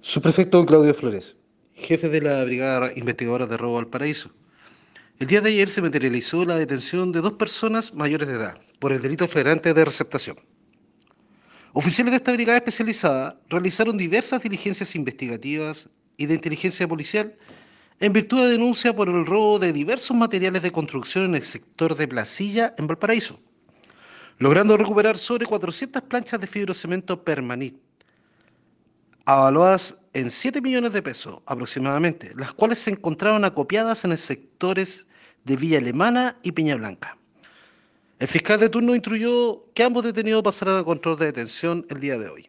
Subprefecto Claudio Flores, jefe de la Brigada Investigadora de Robo al Paraíso. El día de ayer se materializó la detención de dos personas mayores de edad por el delito flagrante de receptación. Oficiales de esta brigada especializada realizaron diversas diligencias investigativas y de inteligencia policial en virtud de denuncia por el robo de diversos materiales de construcción en el sector de Placilla, en Valparaíso, logrando recuperar sobre 400 planchas de fibrocemento permanit, avaluadas en 7 millones de pesos aproximadamente, las cuales se encontraron acopiadas en los sectores de Villa Alemana y Peña Blanca. El fiscal de turno instruyó que ambos detenidos pasarán a control de detención el día de hoy.